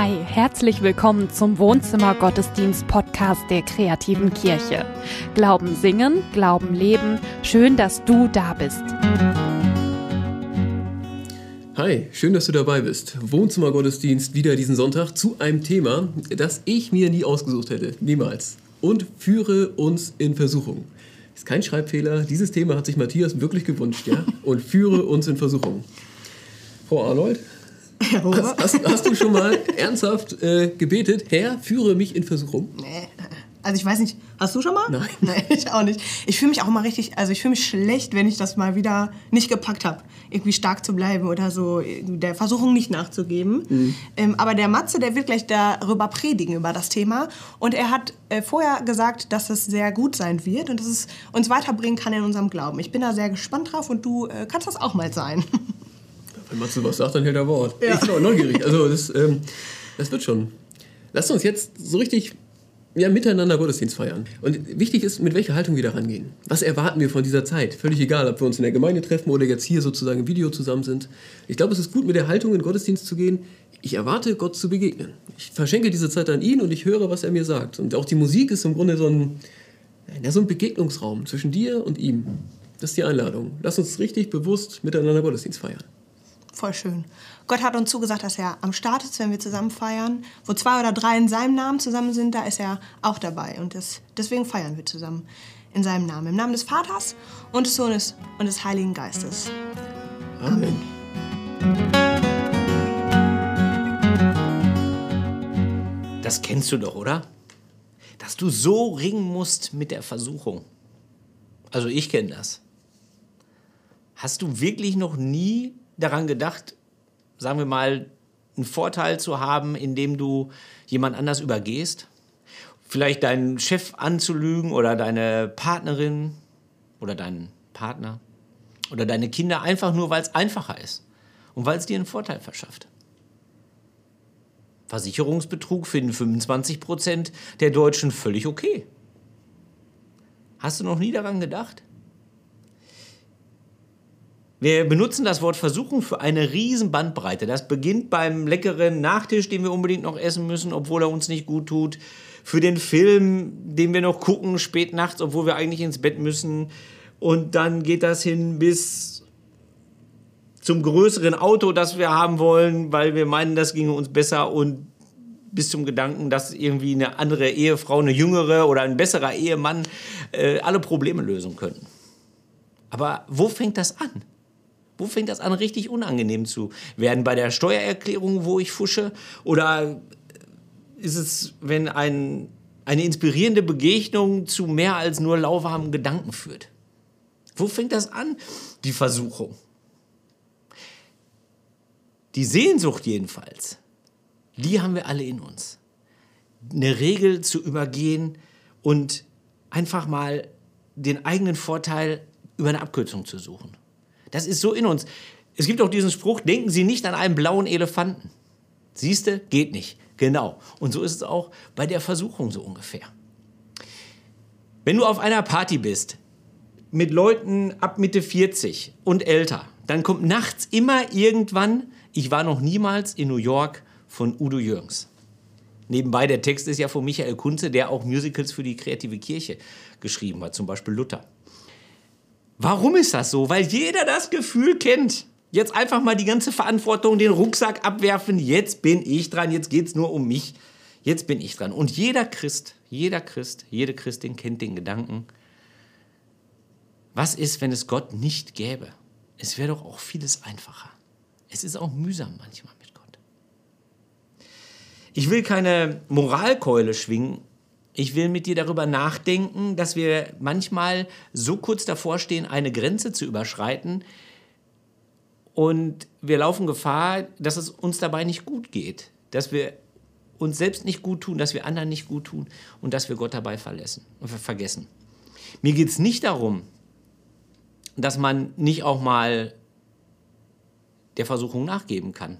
Hi, herzlich willkommen zum Wohnzimmer Gottesdienst Podcast der kreativen Kirche. Glauben singen, Glauben leben. Schön, dass du da bist. Hi, schön, dass du dabei bist. Wohnzimmer Gottesdienst wieder diesen Sonntag zu einem Thema, das ich mir nie ausgesucht hätte, niemals. Und führe uns in Versuchung. Ist kein Schreibfehler. Dieses Thema hat sich Matthias wirklich gewünscht, ja? Und führe uns in Versuchung. Frau Arnold, Hast, hast, hast, du schon mal ernsthaft äh, gebetet, Herr, führe mich in Versuchung? Nee. Also ich weiß nicht, hast du schon mal? Nein. Nein, ich auch nicht. Ich fühle mich auch immer richtig, also ich fühle mich schlecht, wenn ich das mal wieder nicht gepackt habe, irgendwie stark zu bleiben oder so der Versuchung nicht nachzugeben. Mhm. Ähm, aber der Matze, der wird gleich darüber predigen, über das Thema. Und er hat äh, vorher gesagt, dass es sehr gut sein wird und dass es uns weiterbringen kann in unserem Glauben. Ich bin da sehr gespannt drauf und du äh, kannst das auch mal sein. Wenn Matze was sagt, dann hält er Wort. Ja. Ich bin auch neugierig. Also das, ähm, das wird schon. Lasst uns jetzt so richtig ja, miteinander Gottesdienst feiern. Und wichtig ist, mit welcher Haltung wir da rangehen. Was erwarten wir von dieser Zeit? Völlig egal, ob wir uns in der Gemeinde treffen oder jetzt hier sozusagen im Video zusammen sind. Ich glaube, es ist gut, mit der Haltung in Gottesdienst zu gehen. Ich erwarte, Gott zu begegnen. Ich verschenke diese Zeit an ihn und ich höre, was er mir sagt. Und auch die Musik ist im Grunde so ein, ja, so ein Begegnungsraum zwischen dir und ihm. Das ist die Einladung. Lass uns richtig bewusst miteinander Gottesdienst feiern. Voll schön. Gott hat uns zugesagt, dass er am Start ist, wenn wir zusammen feiern. Wo zwei oder drei in seinem Namen zusammen sind, da ist er auch dabei. Und das, deswegen feiern wir zusammen in seinem Namen. Im Namen des Vaters und des Sohnes und des Heiligen Geistes. Amen. Das kennst du doch, oder? Dass du so ringen musst mit der Versuchung. Also ich kenne das. Hast du wirklich noch nie daran gedacht, sagen wir mal, einen Vorteil zu haben, indem du jemand anders übergehst? Vielleicht deinen Chef anzulügen oder deine Partnerin oder deinen Partner oder deine Kinder einfach nur, weil es einfacher ist und weil es dir einen Vorteil verschafft. Versicherungsbetrug finden 25 Prozent der Deutschen völlig okay. Hast du noch nie daran gedacht? Wir benutzen das Wort Versuchung für eine riesen Bandbreite. Das beginnt beim leckeren Nachtisch, den wir unbedingt noch essen müssen, obwohl er uns nicht gut tut. Für den Film, den wir noch gucken, spät nachts, obwohl wir eigentlich ins Bett müssen. Und dann geht das hin bis zum größeren Auto, das wir haben wollen, weil wir meinen, das ginge uns besser. Und bis zum Gedanken, dass irgendwie eine andere Ehefrau, eine jüngere oder ein besserer Ehemann äh, alle Probleme lösen könnten. Aber wo fängt das an? Wo fängt das an, richtig unangenehm zu werden? Bei der Steuererklärung, wo ich fusche? Oder ist es, wenn ein, eine inspirierende Begegnung zu mehr als nur lauwarmen Gedanken führt? Wo fängt das an, die Versuchung? Die Sehnsucht jedenfalls, die haben wir alle in uns. Eine Regel zu übergehen und einfach mal den eigenen Vorteil über eine Abkürzung zu suchen. Das ist so in uns. Es gibt auch diesen Spruch, denken Sie nicht an einen blauen Elefanten. Siehste, geht nicht. Genau. Und so ist es auch bei der Versuchung so ungefähr. Wenn du auf einer Party bist, mit Leuten ab Mitte 40 und älter, dann kommt nachts immer irgendwann, ich war noch niemals in New York, von Udo Jürgens. Nebenbei, der Text ist ja von Michael Kunze, der auch Musicals für die kreative Kirche geschrieben hat, zum Beispiel Luther. Warum ist das so? Weil jeder das Gefühl kennt. Jetzt einfach mal die ganze Verantwortung, den Rucksack abwerfen. Jetzt bin ich dran. Jetzt geht es nur um mich. Jetzt bin ich dran. Und jeder Christ, jeder Christ, jede Christin kennt den Gedanken, was ist, wenn es Gott nicht gäbe? Es wäre doch auch vieles einfacher. Es ist auch mühsam manchmal mit Gott. Ich will keine Moralkeule schwingen, ich will mit dir darüber nachdenken, dass wir manchmal so kurz davor stehen, eine Grenze zu überschreiten und wir laufen Gefahr, dass es uns dabei nicht gut geht, dass wir uns selbst nicht gut tun, dass wir anderen nicht gut tun und dass wir Gott dabei verlassen, vergessen. Mir geht es nicht darum, dass man nicht auch mal der Versuchung nachgeben kann.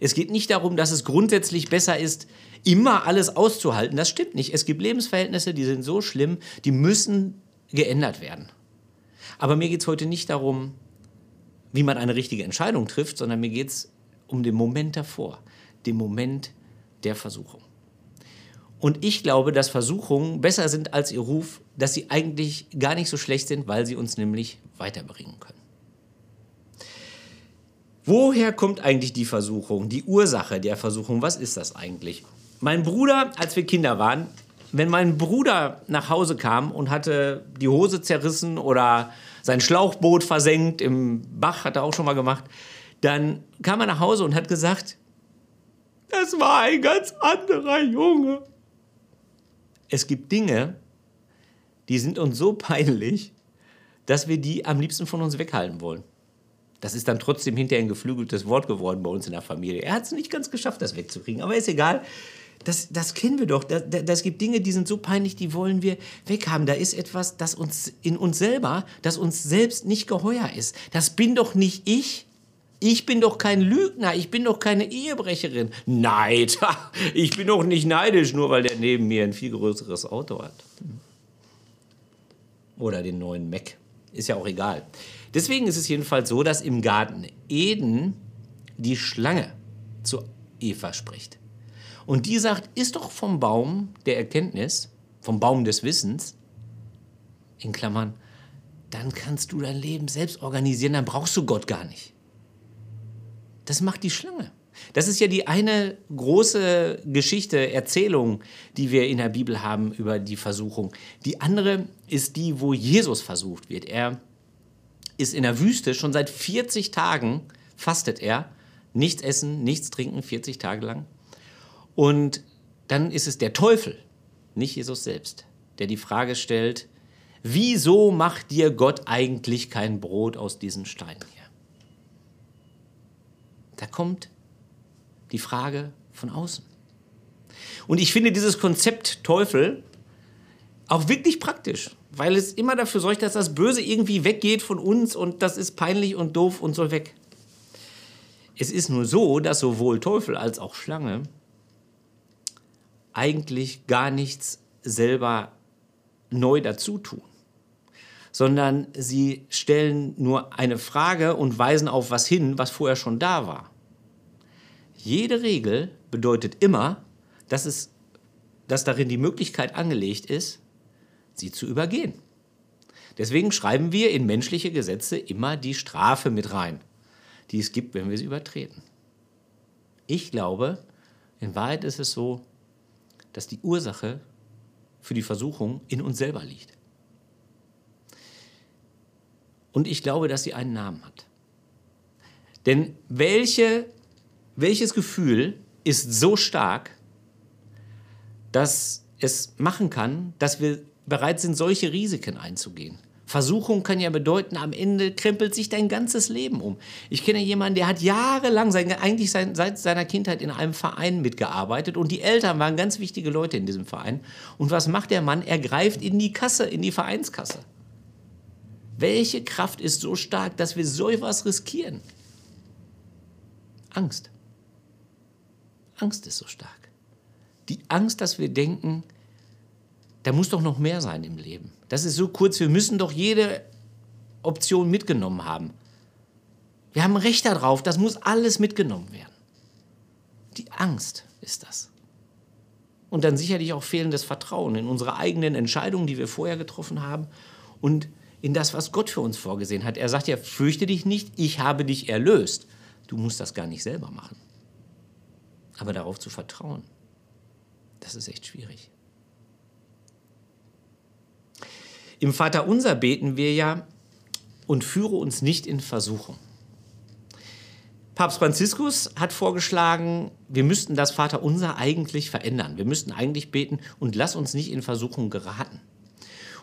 Es geht nicht darum, dass es grundsätzlich besser ist, immer alles auszuhalten. Das stimmt nicht. Es gibt Lebensverhältnisse, die sind so schlimm, die müssen geändert werden. Aber mir geht es heute nicht darum, wie man eine richtige Entscheidung trifft, sondern mir geht es um den Moment davor, den Moment der Versuchung. Und ich glaube, dass Versuchungen besser sind als ihr Ruf, dass sie eigentlich gar nicht so schlecht sind, weil sie uns nämlich weiterbringen können. Woher kommt eigentlich die Versuchung, die Ursache der Versuchung? Was ist das eigentlich? Mein Bruder, als wir Kinder waren, wenn mein Bruder nach Hause kam und hatte die Hose zerrissen oder sein Schlauchboot versenkt im Bach, hat er auch schon mal gemacht, dann kam er nach Hause und hat gesagt, das war ein ganz anderer Junge. Es gibt Dinge, die sind uns so peinlich, dass wir die am liebsten von uns weghalten wollen. Das ist dann trotzdem hinterher ein geflügeltes Wort geworden bei uns in der Familie. Er hat es nicht ganz geschafft, das wegzukriegen, aber ist egal. Das, das kennen wir doch. Das, das gibt Dinge, die sind so peinlich, die wollen wir weghaben. Da ist etwas, das uns in uns selber, das uns selbst nicht geheuer ist. Das bin doch nicht ich. Ich bin doch kein Lügner, ich bin doch keine Ehebrecherin. Neid, ich bin doch nicht neidisch, nur weil der neben mir ein viel größeres Auto hat. Oder den neuen Mac. Ist ja auch egal. Deswegen ist es jedenfalls so, dass im Garten Eden die Schlange zu Eva spricht. Und die sagt, ist doch vom Baum der Erkenntnis, vom Baum des Wissens, in Klammern, dann kannst du dein Leben selbst organisieren, dann brauchst du Gott gar nicht. Das macht die Schlange. Das ist ja die eine große Geschichte, Erzählung, die wir in der Bibel haben über die Versuchung. Die andere ist die, wo Jesus versucht wird. Er ist in der Wüste, schon seit 40 Tagen fastet er. Nichts essen, nichts trinken, 40 Tage lang. Und dann ist es der Teufel, nicht Jesus selbst, der die Frage stellt, wieso macht dir Gott eigentlich kein Brot aus diesen Steinen hier? Da kommt die Frage von außen. Und ich finde dieses Konzept Teufel auch wirklich praktisch, weil es immer dafür sorgt, dass das Böse irgendwie weggeht von uns und das ist peinlich und doof und soll weg. Es ist nur so, dass sowohl Teufel als auch Schlange eigentlich gar nichts selber neu dazu tun, sondern sie stellen nur eine Frage und weisen auf was hin, was vorher schon da war. Jede Regel bedeutet immer, dass, es, dass darin die Möglichkeit angelegt ist, sie zu übergehen. Deswegen schreiben wir in menschliche Gesetze immer die Strafe mit rein, die es gibt, wenn wir sie übertreten. Ich glaube, in Wahrheit ist es so, dass die Ursache für die Versuchung in uns selber liegt. Und ich glaube, dass sie einen Namen hat. Denn welche, welches Gefühl ist so stark, dass es machen kann, dass wir bereit sind, solche Risiken einzugehen? Versuchung kann ja bedeuten, am Ende krempelt sich dein ganzes Leben um. Ich kenne jemanden, der hat jahrelang, sein, eigentlich sein, seit seiner Kindheit in einem Verein mitgearbeitet und die Eltern waren ganz wichtige Leute in diesem Verein. Und was macht der Mann? Er greift in die Kasse, in die Vereinskasse. Welche Kraft ist so stark, dass wir so etwas riskieren? Angst. Angst ist so stark. Die Angst, dass wir denken, da muss doch noch mehr sein im Leben. Das ist so kurz, wir müssen doch jede Option mitgenommen haben. Wir haben Recht darauf, das muss alles mitgenommen werden. Die Angst ist das. Und dann sicherlich auch fehlendes Vertrauen in unsere eigenen Entscheidungen, die wir vorher getroffen haben und in das, was Gott für uns vorgesehen hat. Er sagt ja, fürchte dich nicht, ich habe dich erlöst. Du musst das gar nicht selber machen. Aber darauf zu vertrauen, das ist echt schwierig. Im Vaterunser beten wir ja und führe uns nicht in Versuchung. Papst Franziskus hat vorgeschlagen, wir müssten das Vaterunser eigentlich verändern. Wir müssten eigentlich beten und lass uns nicht in Versuchung geraten.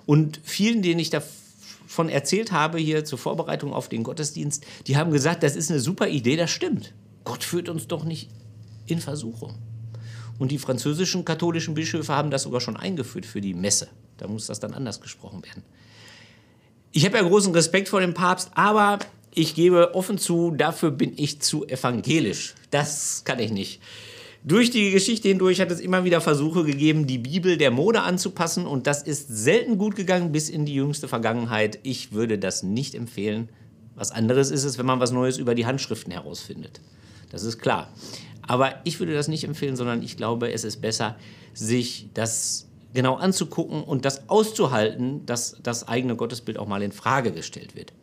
Und vielen, denen ich davon erzählt habe, hier zur Vorbereitung auf den Gottesdienst, die haben gesagt, das ist eine super Idee, das stimmt. Gott führt uns doch nicht in Versuchung. Und die französischen katholischen Bischöfe haben das sogar schon eingeführt für die Messe. Da muss das dann anders gesprochen werden. Ich habe ja großen Respekt vor dem Papst, aber ich gebe offen zu, dafür bin ich zu evangelisch. Das kann ich nicht. Durch die Geschichte hindurch hat es immer wieder Versuche gegeben, die Bibel der Mode anzupassen und das ist selten gut gegangen bis in die jüngste Vergangenheit. Ich würde das nicht empfehlen. Was anderes ist es, wenn man was Neues über die Handschriften herausfindet. Das ist klar. Aber ich würde das nicht empfehlen, sondern ich glaube, es ist besser, sich das genau anzugucken und das auszuhalten, dass das eigene Gottesbild auch mal in Frage gestellt wird.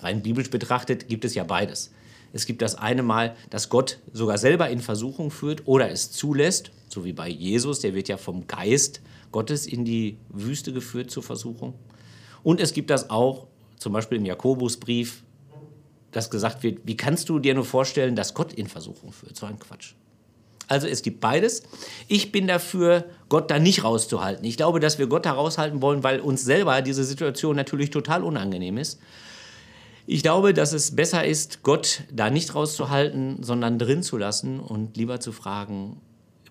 Rein biblisch betrachtet gibt es ja beides. Es gibt das eine Mal, dass Gott sogar selber in Versuchung führt oder es zulässt, so wie bei Jesus, der wird ja vom Geist Gottes in die Wüste geführt zur Versuchung. Und es gibt das auch, zum Beispiel im Jakobusbrief, dass gesagt wird, wie kannst du dir nur vorstellen, dass Gott in Versuchung führt? So ein Quatsch. Also es gibt beides. Ich bin dafür, Gott da nicht rauszuhalten. Ich glaube, dass wir Gott da raushalten wollen, weil uns selber diese Situation natürlich total unangenehm ist. Ich glaube, dass es besser ist, Gott da nicht rauszuhalten, sondern drin zu lassen und lieber zu fragen,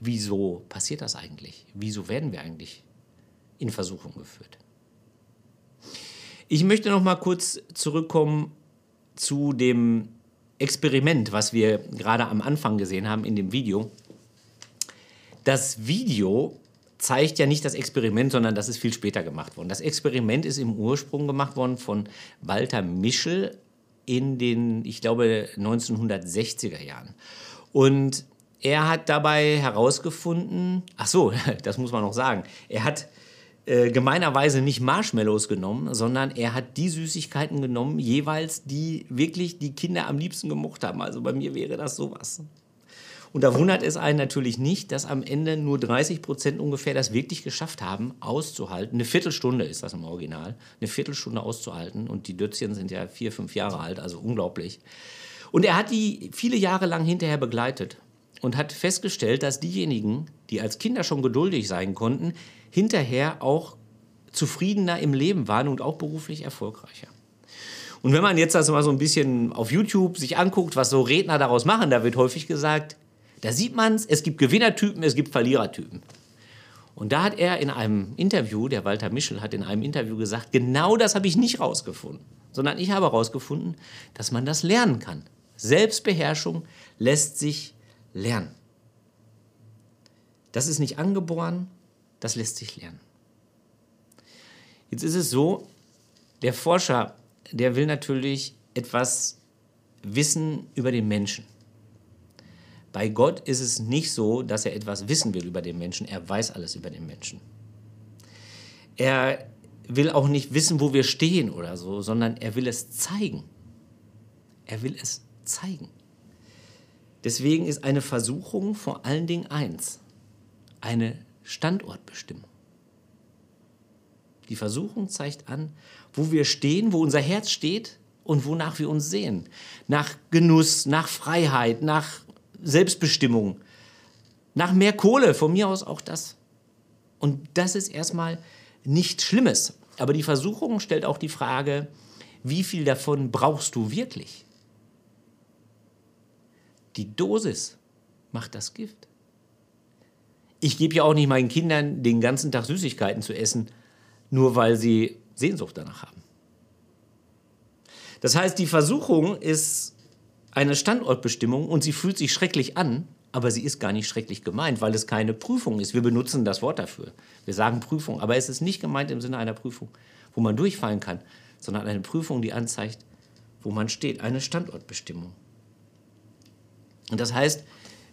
wieso passiert das eigentlich? Wieso werden wir eigentlich in Versuchung geführt? Ich möchte noch mal kurz zurückkommen zu dem Experiment, was wir gerade am Anfang gesehen haben in dem Video. Das Video zeigt ja nicht das Experiment, sondern das ist viel später gemacht worden. Das Experiment ist im Ursprung gemacht worden von Walter Mischel in den, ich glaube, 1960er Jahren. Und er hat dabei herausgefunden, ach so, das muss man noch sagen, er hat äh, gemeinerweise nicht Marshmallows genommen, sondern er hat die Süßigkeiten genommen, jeweils die wirklich die Kinder am liebsten gemocht haben. Also bei mir wäre das sowas. Und da wundert es einen natürlich nicht, dass am Ende nur 30 Prozent ungefähr das wirklich geschafft haben, auszuhalten. Eine Viertelstunde ist das im Original. Eine Viertelstunde auszuhalten. Und die Dötzchen sind ja vier, fünf Jahre alt, also unglaublich. Und er hat die viele Jahre lang hinterher begleitet und hat festgestellt, dass diejenigen, die als Kinder schon geduldig sein konnten, hinterher auch zufriedener im Leben waren und auch beruflich erfolgreicher. Und wenn man jetzt das mal so ein bisschen auf YouTube sich anguckt, was so Redner daraus machen, da wird häufig gesagt, da sieht man es, es gibt Gewinnertypen, es gibt Verlierertypen. Und da hat er in einem Interview, der Walter Mischel hat in einem Interview gesagt, genau das habe ich nicht rausgefunden, sondern ich habe herausgefunden, dass man das lernen kann. Selbstbeherrschung lässt sich lernen. Das ist nicht angeboren, das lässt sich lernen. Jetzt ist es so, der Forscher, der will natürlich etwas wissen über den Menschen. Bei Gott ist es nicht so, dass er etwas wissen will über den Menschen. Er weiß alles über den Menschen. Er will auch nicht wissen, wo wir stehen oder so, sondern er will es zeigen. Er will es zeigen. Deswegen ist eine Versuchung vor allen Dingen eins, eine Standortbestimmung. Die Versuchung zeigt an, wo wir stehen, wo unser Herz steht und wonach wir uns sehen. Nach Genuss, nach Freiheit, nach Selbstbestimmung, nach mehr Kohle, von mir aus auch das. Und das ist erstmal nichts Schlimmes. Aber die Versuchung stellt auch die Frage, wie viel davon brauchst du wirklich? Die Dosis macht das Gift. Ich gebe ja auch nicht meinen Kindern den ganzen Tag Süßigkeiten zu essen, nur weil sie Sehnsucht danach haben. Das heißt, die Versuchung ist eine Standortbestimmung und sie fühlt sich schrecklich an, aber sie ist gar nicht schrecklich gemeint, weil es keine Prüfung ist. Wir benutzen das Wort dafür. Wir sagen Prüfung, aber es ist nicht gemeint im Sinne einer Prüfung, wo man durchfallen kann, sondern eine Prüfung, die anzeigt, wo man steht, eine Standortbestimmung. Und das heißt,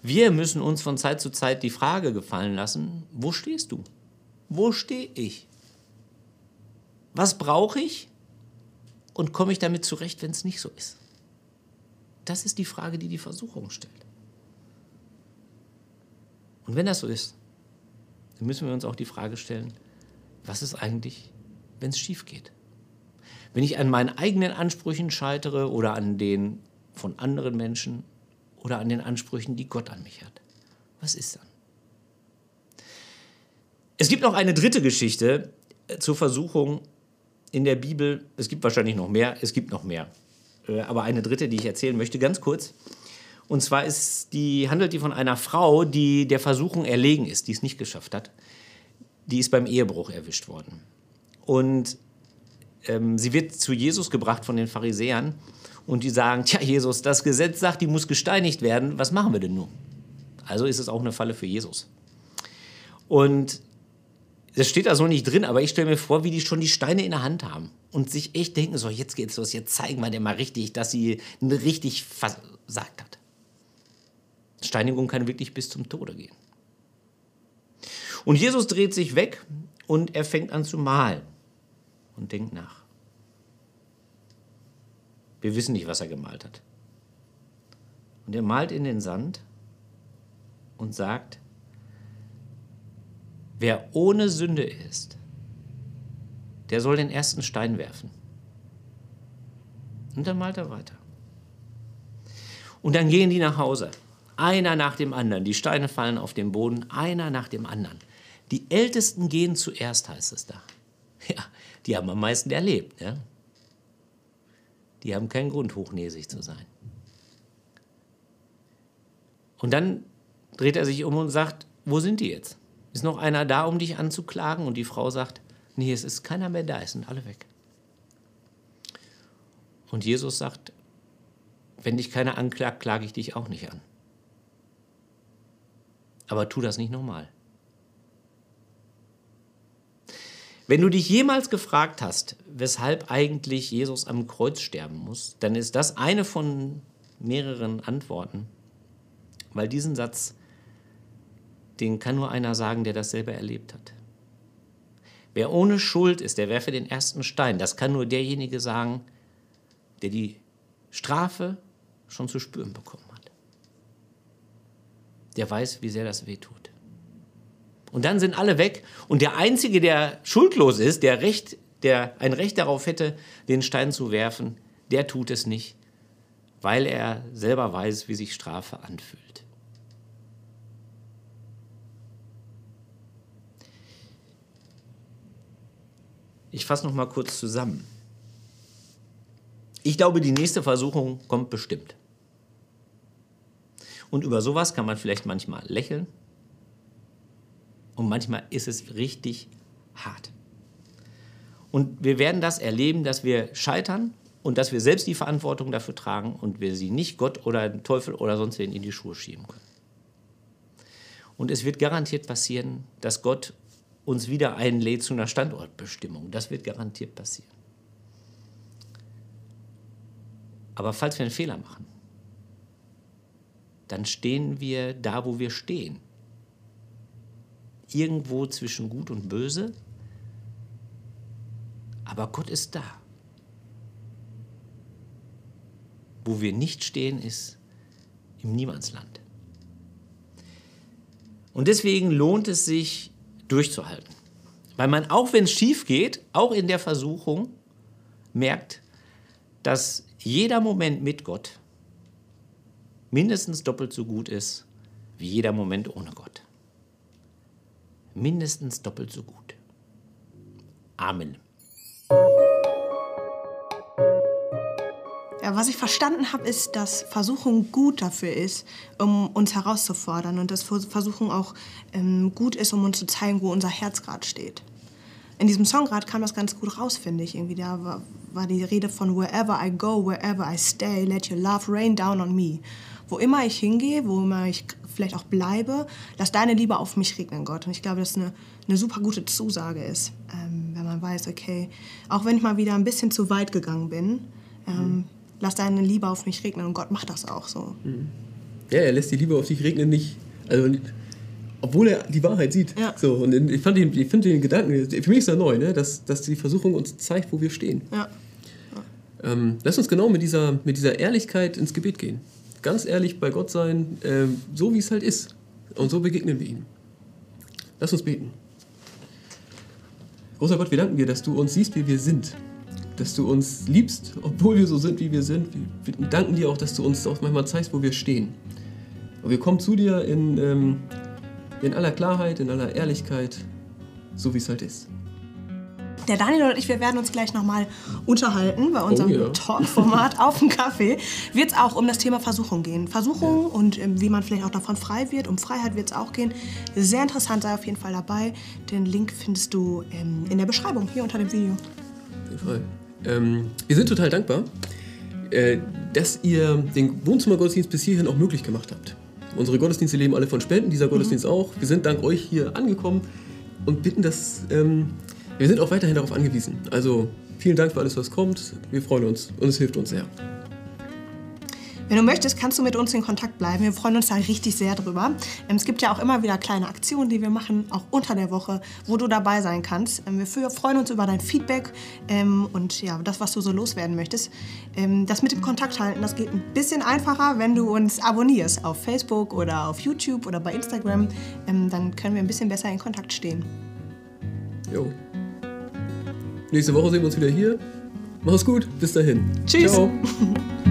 wir müssen uns von Zeit zu Zeit die Frage gefallen lassen, wo stehst du? Wo stehe ich? Was brauche ich? Und komme ich damit zurecht, wenn es nicht so ist? Das ist die Frage, die die Versuchung stellt. Und wenn das so ist, dann müssen wir uns auch die Frage stellen, was ist eigentlich, wenn es schief geht? Wenn ich an meinen eigenen Ansprüchen scheitere oder an den von anderen Menschen oder an den Ansprüchen, die Gott an mich hat, was ist dann? Es gibt noch eine dritte Geschichte äh, zur Versuchung in der Bibel. Es gibt wahrscheinlich noch mehr, es gibt noch mehr. Äh, aber eine dritte, die ich erzählen möchte, ganz kurz. Und zwar ist die, handelt die von einer Frau, die der Versuchung erlegen ist, die es nicht geschafft hat. Die ist beim Ehebruch erwischt worden. Und ähm, sie wird zu Jesus gebracht von den Pharisäern und die sagen, tja Jesus, das Gesetz sagt, die muss gesteinigt werden, was machen wir denn nun? Also ist es auch eine Falle für Jesus. Und das steht da so nicht drin, aber ich stelle mir vor, wie die schon die Steine in der Hand haben und sich echt denken, so jetzt geht's los, jetzt zeigen wir dir mal richtig, dass sie richtig versagt hat. Steinigung kann wirklich bis zum Tode gehen. Und Jesus dreht sich weg und er fängt an zu malen und denkt nach. Wir wissen nicht, was er gemalt hat. Und er malt in den Sand und sagt, wer ohne Sünde ist, der soll den ersten Stein werfen. Und dann malt er weiter. Und dann gehen die nach Hause. Einer nach dem anderen. Die Steine fallen auf den Boden, einer nach dem anderen. Die Ältesten gehen zuerst, heißt es da. Ja, die haben am meisten erlebt. Ja? Die haben keinen Grund, hochnäsig zu sein. Und dann dreht er sich um und sagt, wo sind die jetzt? Ist noch einer da, um dich anzuklagen? Und die Frau sagt, nee, es ist keiner mehr da, es sind alle weg. Und Jesus sagt, wenn dich keiner anklagt, klage ich dich auch nicht an. Aber tu das nicht nochmal. Wenn du dich jemals gefragt hast, weshalb eigentlich Jesus am Kreuz sterben muss, dann ist das eine von mehreren Antworten, weil diesen Satz, den kann nur einer sagen, der das selber erlebt hat. Wer ohne Schuld ist, der werfe den ersten Stein. Das kann nur derjenige sagen, der die Strafe schon zu spüren bekommen hat. Der weiß, wie sehr das wehtut. Und dann sind alle weg und der Einzige, der schuldlos ist, der, Recht, der ein Recht darauf hätte, den Stein zu werfen, der tut es nicht, weil er selber weiß, wie sich Strafe anfühlt. Ich fasse noch mal kurz zusammen. Ich glaube, die nächste Versuchung kommt bestimmt. Und über sowas kann man vielleicht manchmal lächeln. Und manchmal ist es richtig hart. Und wir werden das erleben, dass wir scheitern und dass wir selbst die Verantwortung dafür tragen und wir sie nicht Gott oder Teufel oder sonst wen in die Schuhe schieben können. Und es wird garantiert passieren, dass Gott uns wieder einlädt zu einer Standortbestimmung. Das wird garantiert passieren. Aber falls wir einen Fehler machen, dann stehen wir da, wo wir stehen. Irgendwo zwischen Gut und Böse. Aber Gott ist da. Wo wir nicht stehen, ist im Niemandsland. Und deswegen lohnt es sich, durchzuhalten. Weil man, auch wenn es schief geht, auch in der Versuchung, merkt, dass jeder Moment mit Gott mindestens doppelt so gut ist wie jeder Moment ohne Gott. Mindestens doppelt so gut. Amen. Ja, was ich verstanden habe, ist, dass Versuchung gut dafür ist, um uns herauszufordern und dass Versuchung auch ähm, gut ist, um uns zu zeigen, wo unser Herz gerade steht. In diesem Song gerade kam das ganz gut raus, finde ich. Irgendwie da war, war die Rede von Wherever I go, wherever I stay, let your love rain down on me. Wo immer ich hingehe, wo immer ich vielleicht auch bleibe, lass deine Liebe auf mich regnen, Gott. Und ich glaube, dass eine, eine super gute Zusage ist, ähm, wenn man weiß, okay, auch wenn ich mal wieder ein bisschen zu weit gegangen bin, ähm, mhm lass deine Liebe auf mich regnen und Gott macht das auch so. Ja, er lässt die Liebe auf dich regnen nicht, also obwohl er die Wahrheit sieht. Ja. So, und ich, fand den, ich finde den Gedanken, für mich ist er neu, ne? dass, dass die Versuchung uns zeigt, wo wir stehen. Ja. ja. Ähm, lass uns genau mit dieser, mit dieser Ehrlichkeit ins Gebet gehen. Ganz ehrlich bei Gott sein, ähm, so wie es halt ist. Und so begegnen wir ihm. Lass uns beten. Großer Gott, wir danken dir, dass du uns siehst, wie wir sind dass du uns liebst, obwohl wir so sind, wie wir sind. Wir danken dir auch, dass du uns auch manchmal zeigst, wo wir stehen. Und wir kommen zu dir in, ähm, in aller Klarheit, in aller Ehrlichkeit, so wie es halt ist. Der Daniel und ich, wir werden uns gleich nochmal unterhalten bei unserem oh, ja. Talk-Format auf dem Kaffee. Wird es auch um das Thema Versuchung gehen. Versuchung ja. und ähm, wie man vielleicht auch davon frei wird. Um Freiheit wird es auch gehen. Sehr interessant, sei auf jeden Fall dabei. Den Link findest du ähm, in der Beschreibung hier unter dem Video. Auf jeden Fall. Ähm, wir sind total dankbar, äh, dass ihr den Wohnzimmergottesdienst bis hierhin auch möglich gemacht habt. Unsere Gottesdienste leben alle von Spenden, dieser Gottesdienst mhm. auch. Wir sind dank euch hier angekommen und bitten, dass ähm, wir sind auch weiterhin darauf angewiesen. Also vielen Dank für alles, was kommt. Wir freuen uns und es hilft uns sehr. Wenn du möchtest, kannst du mit uns in Kontakt bleiben. Wir freuen uns da richtig sehr drüber. Ähm, es gibt ja auch immer wieder kleine Aktionen, die wir machen, auch unter der Woche, wo du dabei sein kannst. Ähm, wir freuen uns über dein Feedback ähm, und ja, das, was du so loswerden möchtest. Das mit dem Kontakt halten, das geht ein bisschen einfacher, wenn du uns abonnierst auf Facebook oder auf YouTube oder bei Instagram. Dann können wir ein bisschen besser in Kontakt stehen. Jo. Nächste Woche sehen wir uns wieder hier. Mach's gut, bis dahin. Tschüss. Ciao.